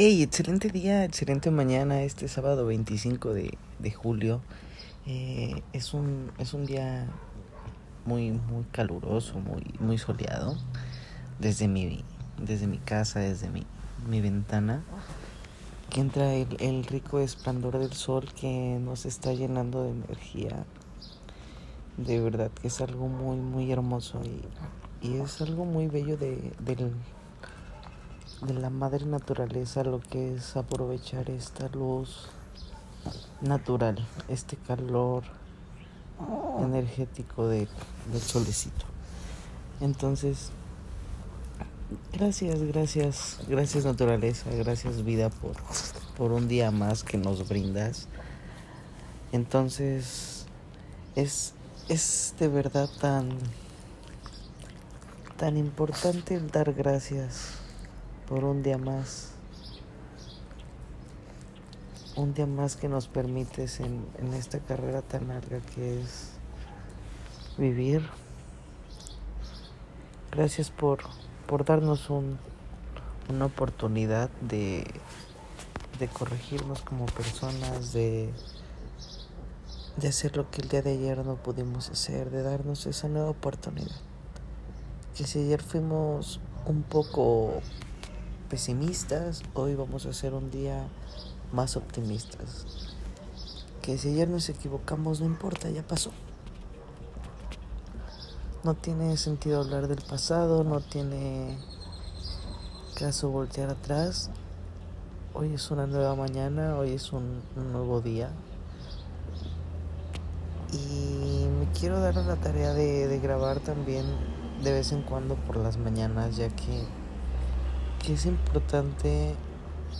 Hey, excelente día, excelente mañana, este sábado 25 de, de julio. Eh, es, un, es un día muy, muy caluroso, muy, muy soleado. Desde mi, desde mi casa, desde mi, mi ventana, que entra el, el rico esplendor del sol que nos está llenando de energía. De verdad que es algo muy, muy hermoso y, y es algo muy bello de, del de la madre naturaleza lo que es aprovechar esta luz natural, este calor energético de, del solecito. Entonces, gracias, gracias, gracias naturaleza, gracias vida por, por un día más que nos brindas. Entonces, es, es de verdad tan, tan importante el dar gracias por un día más. Un día más que nos permites en, en esta carrera tan larga que es vivir. Gracias por, por darnos un, una oportunidad de, de corregirnos como personas, de, de hacer lo que el día de ayer no pudimos hacer, de darnos esa nueva oportunidad. Que si ayer fuimos un poco pesimistas, hoy vamos a hacer un día más optimistas. Que si ayer nos equivocamos, no importa, ya pasó. No tiene sentido hablar del pasado, no tiene caso voltear atrás. Hoy es una nueva mañana, hoy es un, nuevo día. Y me quiero dar la tarea de, de grabar también de vez en cuando por las mañanas, ya que es importante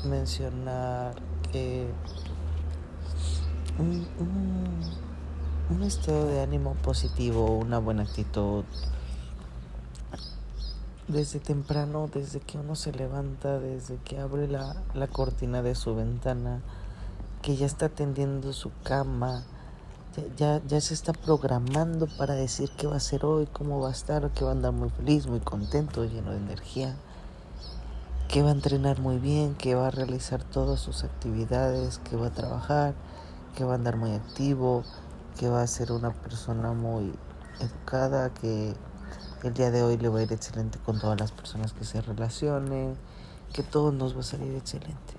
mencionar que un, un, un, estado de ánimo positivo, una buena actitud, desde temprano, desde que uno se levanta, desde que abre la, la cortina de su ventana, que ya está tendiendo su cama, ya, ya, ya, se está programando para decir qué va a hacer hoy, cómo va a estar, que va a andar muy feliz, muy contento, lleno de energía que va a entrenar muy bien, que va a realizar todas sus actividades, que va a trabajar, que va a andar muy activo, que va a ser una persona muy educada, que el día de hoy le va a ir excelente con todas las personas que se relacionen, que todo nos va a salir excelente.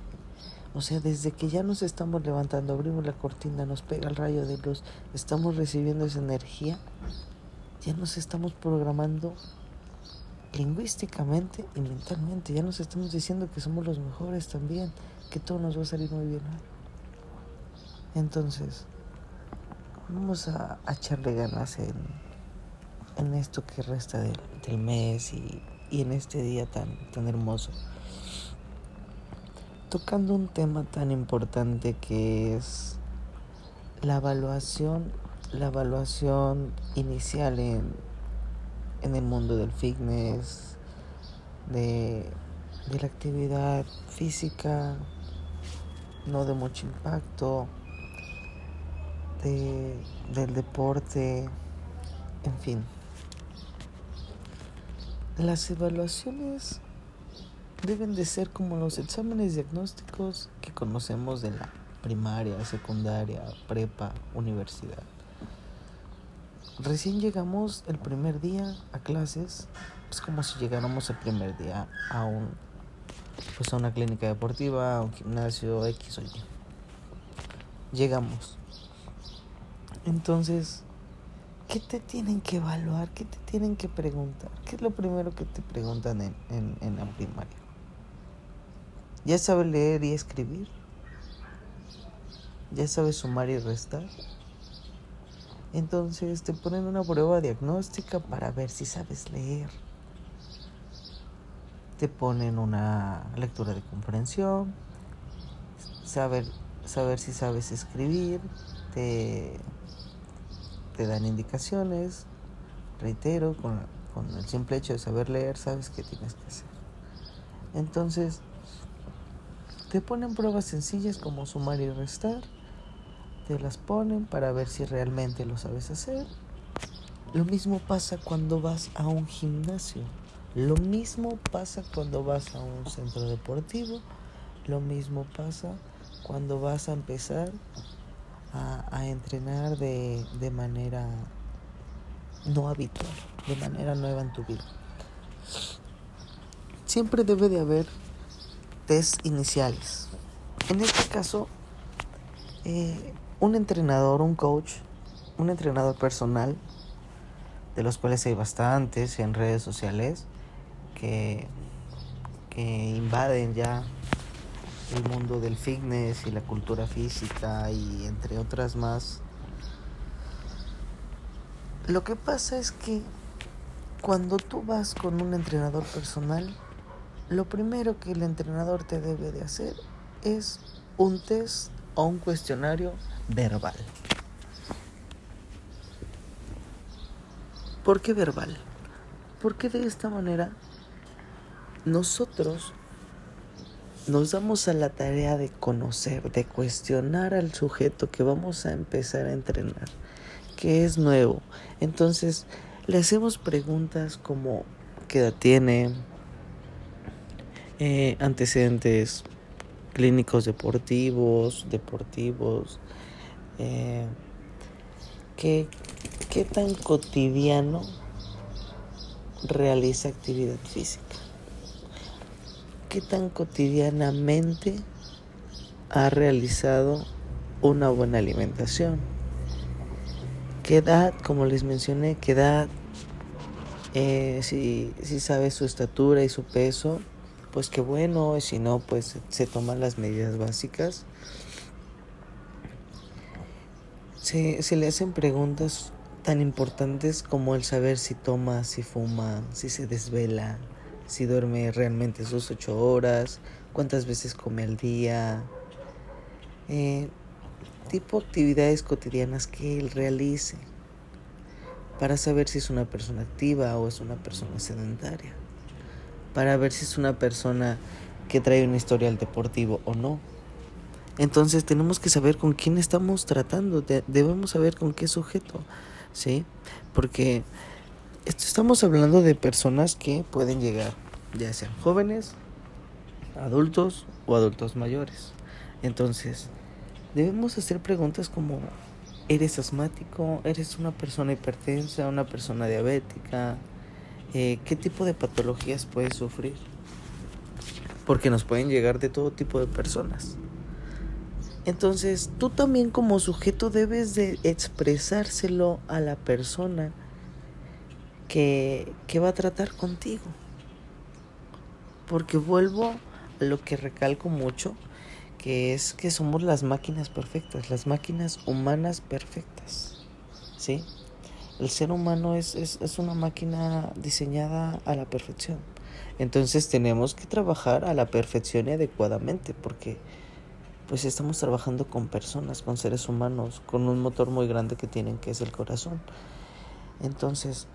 O sea, desde que ya nos estamos levantando, abrimos la cortina, nos pega el rayo de luz, estamos recibiendo esa energía, ya nos estamos programando lingüísticamente y mentalmente. Ya nos estamos diciendo que somos los mejores también, que todo nos va a salir muy bien. Entonces, vamos a, a echarle ganas en, en, esto que resta del, del mes y, y, en este día tan, tan hermoso. Tocando un tema tan importante que es la evaluación, la evaluación inicial en en el mundo del fitness, de, de la actividad física, no de mucho impacto, de, del deporte, en fin. Las evaluaciones deben de ser como los exámenes diagnósticos que conocemos de la primaria, secundaria, prepa, universidad. Recién llegamos el primer día a clases, es como si llegáramos el primer día a un pues a una clínica deportiva, a un gimnasio X o Y. Llegamos. Entonces, ¿qué te tienen que evaluar? ¿Qué te tienen que preguntar? ¿Qué es lo primero que te preguntan en, en, en la primaria? ¿Ya sabes leer y escribir? ¿Ya sabes sumar y restar? Entonces te ponen una prueba diagnóstica para ver si sabes leer. Te ponen una lectura de comprensión, saber, saber si sabes escribir, te, te dan indicaciones, reitero, con, con el simple hecho de saber leer, sabes qué tienes que hacer. Entonces, te ponen pruebas sencillas como sumar y restar te las ponen para ver si realmente lo sabes hacer. Lo mismo pasa cuando vas a un gimnasio. Lo mismo pasa cuando vas a un centro deportivo. Lo mismo pasa cuando vas a empezar a, entrenar de, de manera no habitual, de manera nueva en tu vida. Siempre debe de haber test iniciales. En este caso, eh, un entrenador, un coach, un entrenador personal, de los cuales hay bastantes en redes sociales, que, que invaden ya el mundo del fitness y la cultura física y entre otras más. Lo que pasa es que cuando tú vas con un entrenador personal, lo primero que el entrenador te debe de hacer es un test o un cuestionario verbal. ¿Por qué verbal? Porque de esta manera nosotros nos damos a la tarea de conocer, de cuestionar al sujeto que vamos a empezar a entrenar, que es nuevo. Entonces, le hacemos preguntas como qué edad tiene, eh, antecedentes clínicos deportivos, deportivos, eh, ¿qué, qué tan cotidiano realiza actividad física qué tan cotidianamente ha realizado una buena alimentación. ¿Qué edad, como les mencioné, qué edad, eh, si, si sabe su estatura y su peso, pues qué bueno, y si no, pues se toman las medidas básicas. Se, se le hacen preguntas tan importantes como el saber si toma, si fuma, si se desvela, si duerme realmente sus ocho horas, cuántas veces come al día, eh, tipo actividades cotidianas que él realice para saber si es una persona activa o es una persona sedentaria, para ver si es una persona que trae un historial deportivo o no. Entonces tenemos que saber con quién estamos tratando, debemos saber con qué sujeto, ¿sí? Porque estamos hablando de personas que pueden llegar, ya sean jóvenes, adultos o adultos mayores. Entonces, debemos hacer preguntas como, ¿eres asmático? ¿Eres una persona hipertensa? ¿Una persona diabética? Eh, ¿Qué tipo de patologías puedes sufrir? Porque nos pueden llegar de todo tipo de personas. Entonces, tú también como sujeto debes de expresárselo a la persona que, va a tratar contigo. Porque vuelvo a lo que recalco mucho, que es que somos las máquinas perfectas, las máquinas humanas perfectas. ¿Sí? El ser humano es, es una máquina diseñada a la perfección. Entonces tenemos que trabajar a la perfección y adecuadamente, porque pues estamos trabajando con personas, con seres humanos, con un motor muy grande que tienen, que es el corazón. Entonces,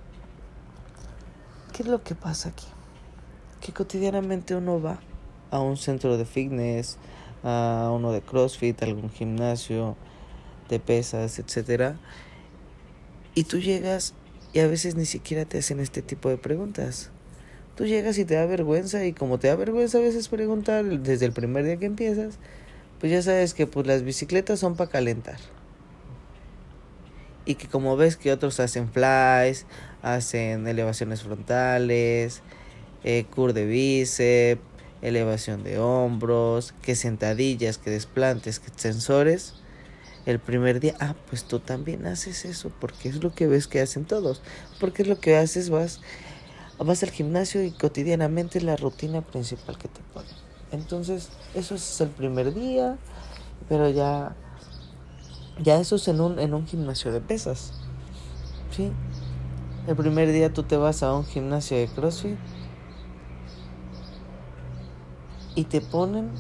¿Qué es lo que pasa aquí? Que cotidianamente uno va a un centro de fitness, a uno de CrossFit, a algún gimnasio de pesas, etcétera, y tú llegas y a veces ni siquiera te hacen este tipo de preguntas. Tú llegas y te da vergüenza y como te da vergüenza a veces preguntar desde el primer día que empiezas, pues ya sabes que pues las bicicletas son para calentar y que como ves que otros hacen flies, hacen elevaciones frontales, eh, cur de bíceps, elevación de hombros, que sentadillas, que desplantes, que extensores, el primer día, ah, pues tú también haces eso, porque es lo que ves que hacen todos, porque es lo que haces, vas, vas al gimnasio y cotidianamente es la rutina principal que te ponen. Entonces, eso es el primer día, pero ya ya eso es en un, en un gimnasio de pesas. ¿Sí? El primer día tú te vas a un gimnasio de CrossFit y te ponen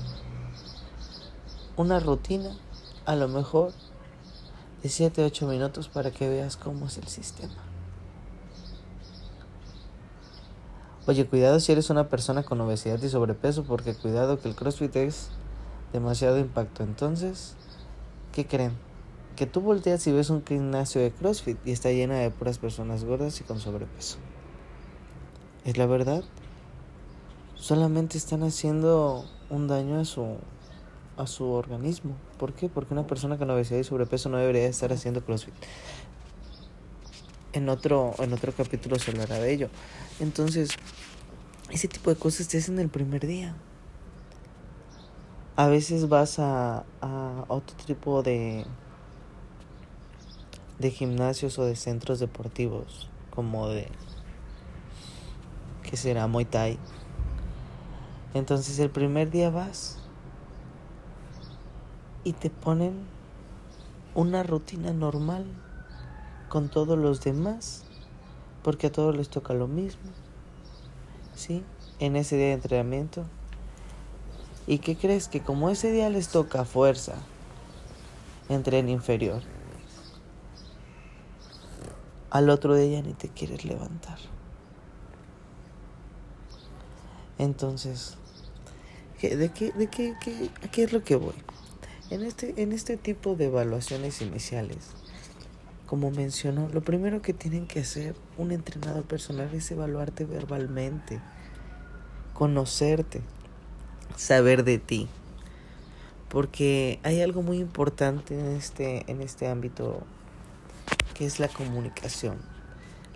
una rutina, a lo mejor de 7 a 8 minutos para que veas cómo es el sistema. Oye, cuidado si eres una persona con obesidad y sobrepeso, porque cuidado que el CrossFit es demasiado impacto. Entonces, ¿qué creen? que tú volteas y ves un gimnasio de CrossFit y está llena de puras personas gordas y con sobrepeso. ¿Es la verdad? Solamente están haciendo un daño a su a su organismo. ¿Por qué? Porque una persona con obesidad y sobrepeso no debería estar haciendo CrossFit. En otro, en otro capítulo se hablará de ello. Entonces, ese tipo de cosas te hacen el primer día. A veces vas a, a otro tipo de, de gimnasios o de centros deportivos, como de, ¿qué será? Muay Thai. Entonces el primer día vas y te ponen una rutina normal con todos los demás, porque a todos les toca lo mismo, ¿sí? En ese día de entrenamiento. ¿Y qué crees? Que como ese día les toca fuerza, en inferior, al otro día ni te quieres levantar. Entonces, ¿de qué, de qué, qué, qué es lo que voy? En este, en este tipo de evaluaciones iniciales, como mencionó, lo primero que tienen que hacer un entrenador personal es evaluarte verbalmente, conocerte, saber de ti. Porque hay algo muy importante en este, en este ámbito que es la comunicación.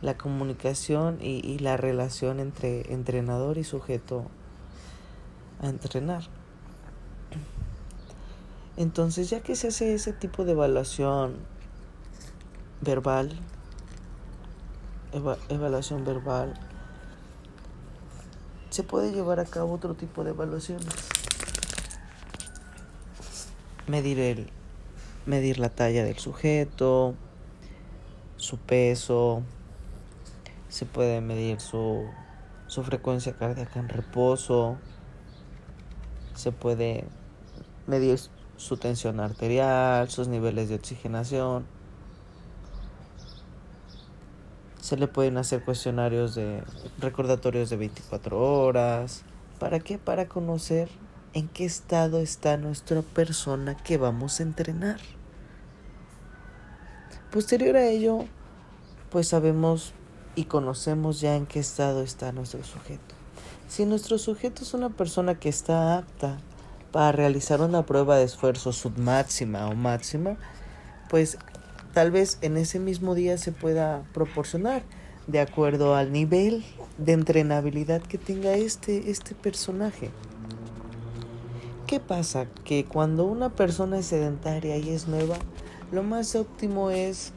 La comunicación y, y la relación entre entrenador y sujeto a entrenar. Entonces, ya que se hace ese tipo de evaluación verbal, evaluación verbal, se puede llevar a cabo otro tipo de evaluaciones. Medir el medir la talla del sujeto, su peso, se puede medir su, su frecuencia cardíaca en reposo, se puede medir su tensión arterial, sus niveles de oxigenación. Se le pueden hacer cuestionarios de recordatorios de 24 horas. ¿Para qué? Para conocer en qué estado está nuestra persona que vamos a entrenar. Posterior a ello, pues sabemos y conocemos ya en qué estado está nuestro sujeto. Si nuestro sujeto es una persona que está apta para realizar una prueba de esfuerzo submáxima o máxima, pues tal vez en ese mismo día se pueda proporcionar de acuerdo al nivel de entrenabilidad que tenga este, este personaje. ¿Qué pasa? Que cuando una persona es sedentaria y es nueva, lo más óptimo es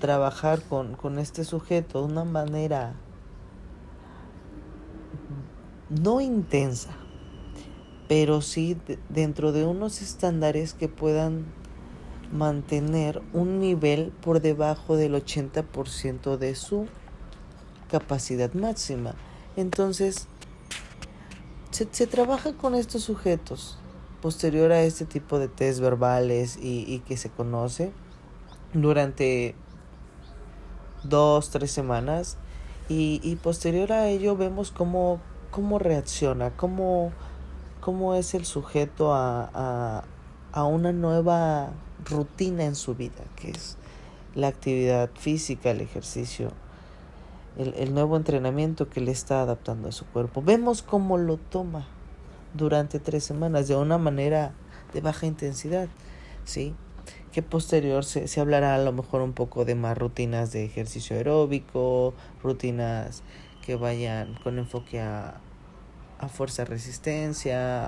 trabajar con, con este sujeto de una manera no intensa, pero sí dentro de unos estándares que puedan mantener un nivel por debajo del 80% de su capacidad máxima. Entonces, se, se, trabaja con estos sujetos posterior a este tipo de test verbales y, y que se conoce durante dos, tres semanas y, y posterior a ello vemos cómo, cómo reacciona, cómo cómo es el sujeto a, a, una nueva rutina en su vida, que es la actividad física, el ejercicio, el, el, nuevo entrenamiento que le está adaptando a su cuerpo. Vemos cómo lo toma durante tres semanas de una manera de baja intensidad, ¿sí? Que posterior se, se hablará a lo mejor un poco de más rutinas de ejercicio aeróbico, rutinas que vayan con enfoque a, a fuerza resistencia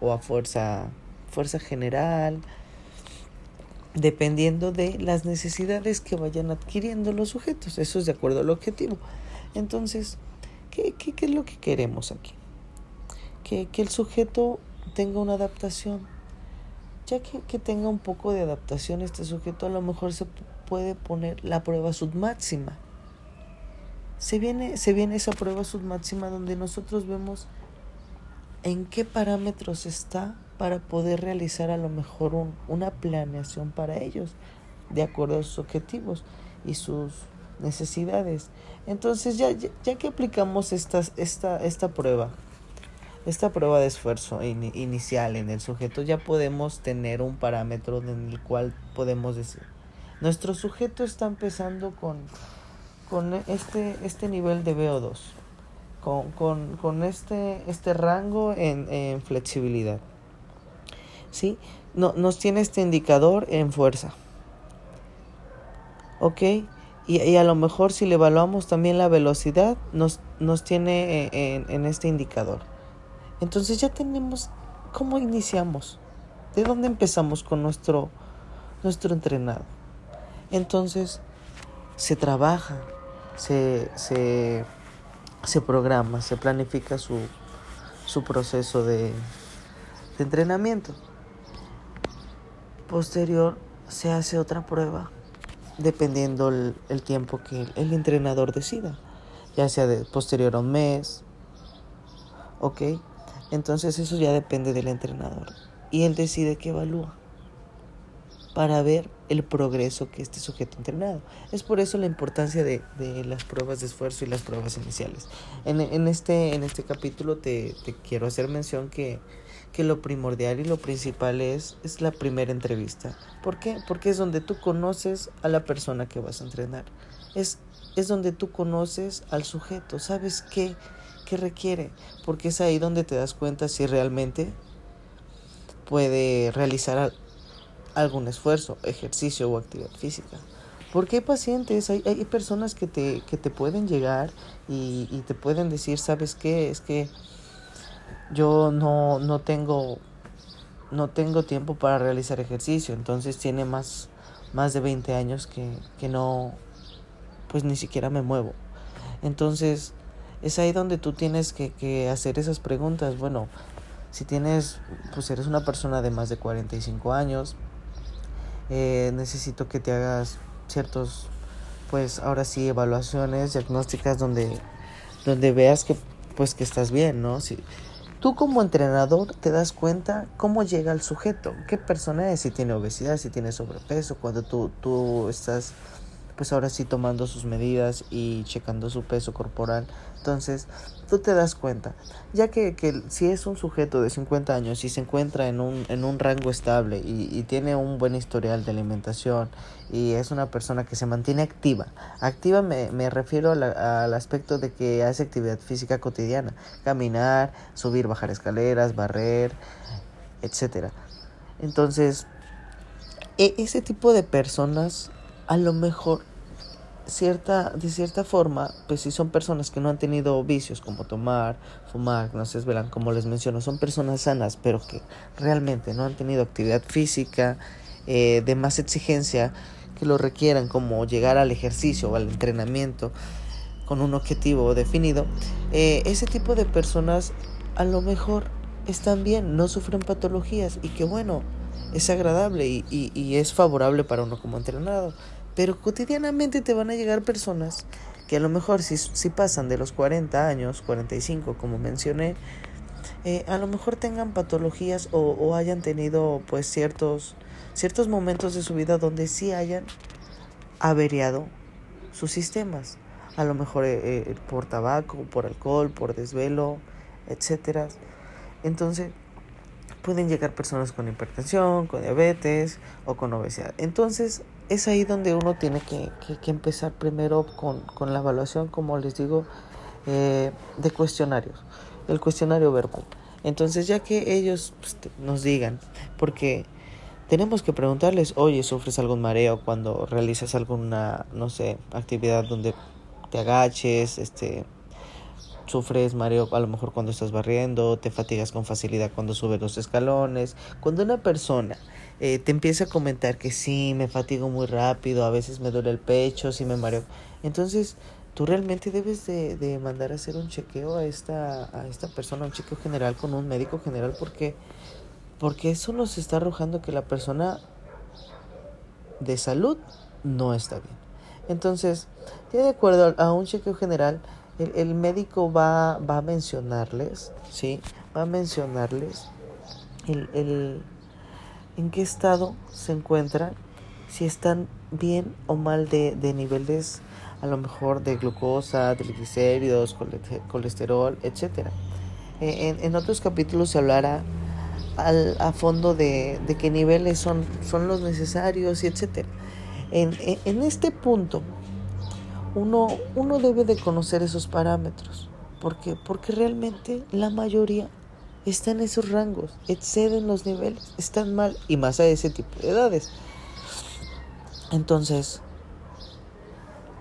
o a fuerza, fuerza general, dependiendo de las necesidades que vayan adquiriendo los sujetos. Eso es de acuerdo al objetivo. Entonces, ¿qué, qué, qué es lo que queremos aquí? Que, que, el sujeto tenga una adaptación. Ya que, que tenga un poco de adaptación este sujeto, a lo mejor se puede poner la prueba submáxima. Se viene, se viene esa prueba submáxima donde nosotros vemos en qué parámetros está para poder realizar a lo mejor un, una planeación para ellos de acuerdo a sus objetivos y sus necesidades. Entonces ya, ya, que aplicamos esta, esta, esta prueba, esta prueba de esfuerzo inicial en el sujeto, ya podemos tener un parámetro en el cual podemos decir, nuestro sujeto está empezando con, con este, este nivel de VO2 con, con, este, este rango en, en flexibilidad. ¿Sí? No, nos tiene este indicador en fuerza. ¿Ok? Y, a lo mejor si le evaluamos también la velocidad, nos, nos tiene eh, en, en este indicador. Entonces ya tenemos cómo iniciamos, de dónde empezamos con nuestro, nuestro entrenado. Entonces se trabaja, se, se, se programa, se planifica su, su proceso de, de entrenamiento. Posterior se hace otra prueba dependiendo el, el, tiempo que el entrenador decida, ya sea de posterior a un mes, ¿ok? Entonces eso ya depende del entrenador y él decide qué evalúa para ver el progreso que este sujeto ha entrenado. Es por eso la importancia de, de las pruebas de esfuerzo y las pruebas iniciales. En, en este, en este capítulo te, te quiero hacer mención que que lo primordial y lo principal es, es la primera entrevista. ¿Por qué? Porque es donde tú conoces a la persona que vas a entrenar. Es, es donde tú conoces al sujeto, sabes qué, qué requiere, porque es ahí donde te das cuenta si realmente puede realizar algún esfuerzo, ejercicio o actividad física. Porque hay pacientes, hay, hay personas que te, que te pueden llegar y, te pueden decir, ¿sabes qué? Es que yo no, no tengo no tengo tiempo para realizar ejercicio, entonces tiene más, más de 20 años que, que no, pues ni siquiera me muevo. Entonces, es ahí donde tú tienes que, que hacer esas preguntas. Bueno, si tienes, pues eres una persona de más de 45 años, eh, necesito que te hagas ciertos, pues ahora sí, evaluaciones diagnósticas donde, donde veas que, pues que estás bien, ¿no? Si, Tú como entrenador te das cuenta cómo llega el sujeto, qué persona es, si tiene obesidad, si tiene sobrepeso, cuando tú, tú estás pues ahora sí tomando sus medidas y checando su peso corporal. Entonces, tú te das cuenta, ya que, que si es un sujeto de 50 años y se encuentra en un, en un rango estable y, y tiene un buen historial de alimentación y es una persona que se mantiene activa, activa me, me refiero al aspecto de que hace actividad física cotidiana, caminar, subir, bajar escaleras, barrer, etcétera. Entonces, e, ese tipo de personas a lo mejor cierta, de cierta forma, pues si son personas que no han tenido vicios como tomar, fumar, no se desvelan, como les menciono, son personas sanas, pero que realmente no han tenido actividad física eh, de más exigencia que lo requieran, como llegar al ejercicio o al entrenamiento con un objetivo definido, eh, ese tipo de personas a lo mejor están bien, no sufren patologías y que bueno, es agradable y, y, y es favorable para uno como entrenado. Pero cotidianamente te van a llegar personas que a lo mejor si, si pasan de los 40 años, 45 como mencioné, eh, a lo mejor tengan patologías o, o, hayan tenido pues ciertos, ciertos momentos de su vida donde sí hayan averiado sus sistemas. A lo mejor eh, eh, por tabaco, por alcohol, por desvelo, etcétera. Entonces, pueden llegar personas con hipertensión, con diabetes o con obesidad. Entonces, es ahí donde uno tiene que, que, que empezar primero con, con, la evaluación, como les digo, eh, de cuestionarios, el cuestionario verbal. Entonces, ya que ellos pues, nos digan, porque tenemos que preguntarles, oye, ¿sufres algún mareo cuando realizas alguna, no sé, actividad donde te agaches, este, sufres mareo a lo mejor cuando estás barriendo, te fatigas con facilidad cuando subes los escalones. Cuando una persona eh, te empieza a comentar que sí, me fatigo muy rápido, a veces me duele el pecho, sí me mareo. Entonces, tú realmente debes de, de mandar a hacer un chequeo a esta, a esta persona, un chequeo general con un médico general, porque, porque eso nos está arrojando que la persona de salud no está bien. Entonces, ya de acuerdo a un chequeo general, el, el médico va, va a mencionarles, ¿sí? Va a mencionarles el, el en qué estado se encuentran, si están bien o mal de, de niveles a lo mejor de glucosa, triglicéridos, colesterol, etc. En, en, otros capítulos se hablará al, a fondo de, de, qué niveles son, son los necesarios, etc. En, en, en, este punto, uno, uno debe de conocer esos parámetros. Porque, porque realmente la mayoría está en esos rangos, exceden los niveles, están mal y más a ese tipo de edades. Entonces,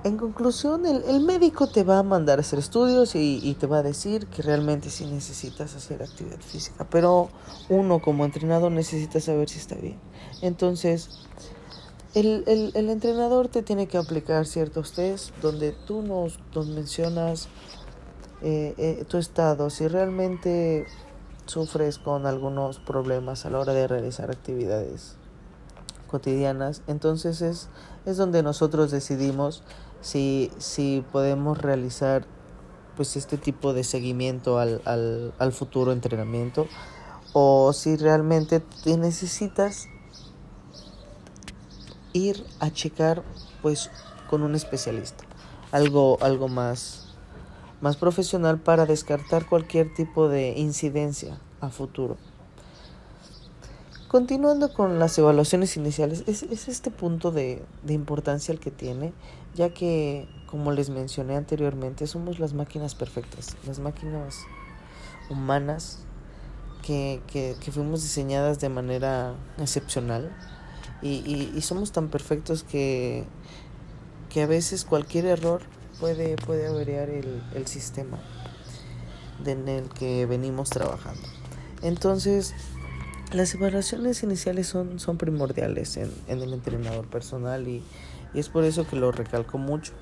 en conclusión, el, médico te va a mandar a hacer estudios y, te va a decir que realmente sí necesitas hacer actividad física. Pero uno como entrenador necesita saber si está bien. Entonces, el, el, entrenador te tiene que aplicar ciertos test donde tú nos, mencionas eh, eh, tu estado, si realmente sufres con algunos problemas a la hora de realizar actividades cotidianas, entonces es, es donde nosotros decidimos si, si podemos realizar pues este tipo de seguimiento al, al, al futuro entrenamiento o si realmente te necesitas ir a checar pues con un especialista. Algo algo más más profesional para descartar cualquier tipo de incidencia a futuro. Continuando con las evaluaciones iniciales es, es este punto de, de importancia el que tiene ya que, como les mencioné anteriormente, somos las máquinas perfectas, las máquinas humanas que, que, fuimos diseñadas de manera excepcional y, y, somos tan perfectos que, que, a veces cualquier error puede, puede averiar el, el sistema en el que venimos trabajando. Entonces, las evaluaciones iniciales son, son primordiales en, en el entrenador personal y, y es por eso que lo recalco mucho.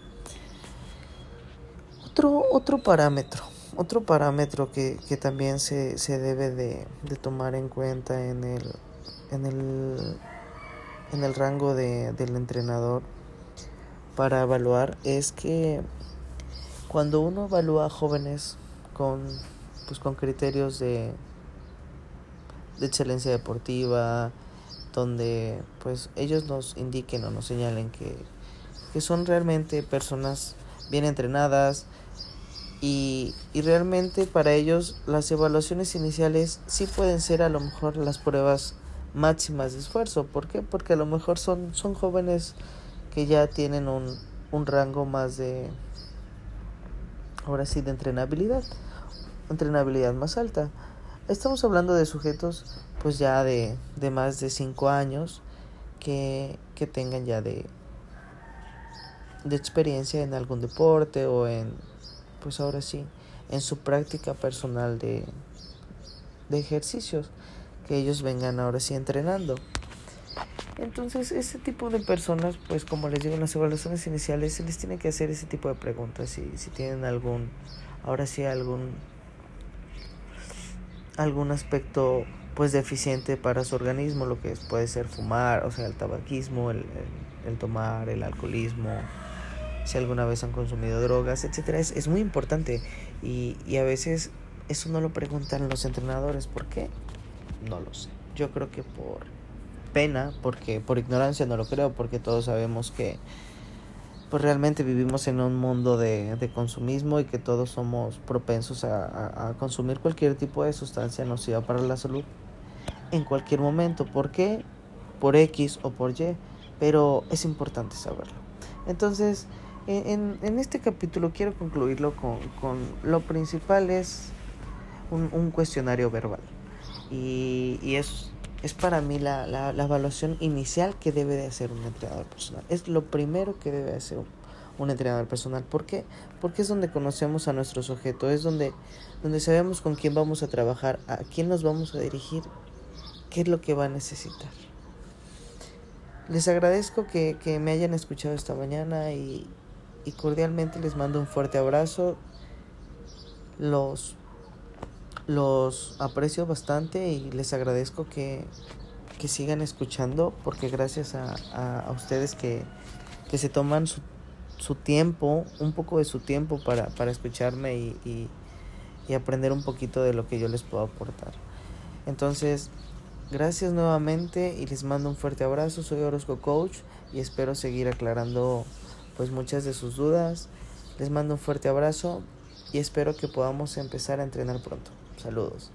Otro, otro parámetro, otro parámetro que, también se, debe de, tomar en cuenta en el, en el, en el rango del entrenador para evaluar es que cuando uno evalúa a jóvenes con, pues, con criterios de, de excelencia deportiva, donde pues ellos nos indiquen o nos señalen que, que son realmente personas bien entrenadas y, y, realmente para ellos las evaluaciones iniciales sí pueden ser a lo mejor las pruebas máximas de esfuerzo. ¿Por qué? Porque a lo mejor son, son jóvenes que ya tienen un, un rango más de, ahora sí, de entrenabilidad, entrenabilidad más alta. Estamos hablando de sujetos pues ya de, de más de 5 años que, que tengan ya de, de experiencia en algún deporte o en pues ahora sí en su práctica personal de, de ejercicios que ellos vengan ahora sí entrenando. Entonces, ese tipo de personas, pues como les digo en las evaluaciones iniciales, se les tiene que hacer ese tipo de preguntas. Si, si tienen algún, ahora sí, algún algún aspecto pues deficiente para su organismo, lo que puede ser fumar, o sea, el tabaquismo, el, el, tomar, el alcoholismo, si alguna vez han consumido drogas, etcétera, es, es muy importante y, y a veces eso no lo preguntan los entrenadores, ¿por qué? No lo sé. Yo creo que por pena, porque por ignorancia no lo creo, porque todos sabemos que pues realmente vivimos en un mundo de, de consumismo y que todos somos propensos a, a, consumir cualquier tipo de sustancia nociva para la salud en cualquier momento. ¿Por qué? Por X o por Y. Pero es importante saberlo. Entonces, en, en este capítulo quiero concluirlo con, con lo principal es un, un cuestionario verbal. Y, es es para mí la, la, evaluación inicial que debe de hacer un entrenador personal. Es lo primero que debe hacer un, entrenador personal. ¿Por qué? Porque es donde conocemos a nuestro sujeto, es donde, donde sabemos con quién vamos a trabajar, a quién nos vamos a dirigir, qué es lo que va a necesitar. Les agradezco que, que me hayan escuchado esta mañana y, y cordialmente les mando un fuerte abrazo. Los los aprecio bastante y les agradezco que, que sigan escuchando porque gracias a, a, ustedes que, que, se toman su, su, tiempo, un poco de su tiempo para, para escucharme y, y, y, aprender un poquito de lo que yo les puedo aportar. Entonces, gracias nuevamente y les mando un fuerte abrazo. Soy Orozco Coach y espero seguir aclarando pues muchas de sus dudas. Les mando un fuerte abrazo y espero que podamos empezar a entrenar pronto. Saludos.